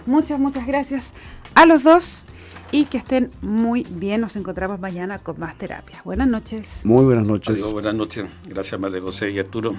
Speaker 1: Muchas, muchas gracias a los dos y que estén muy bien. Nos encontramos mañana con más terapia. Buenas noches.
Speaker 3: Muy buenas noches.
Speaker 2: buenas noches. Gracias, María José y Arturo.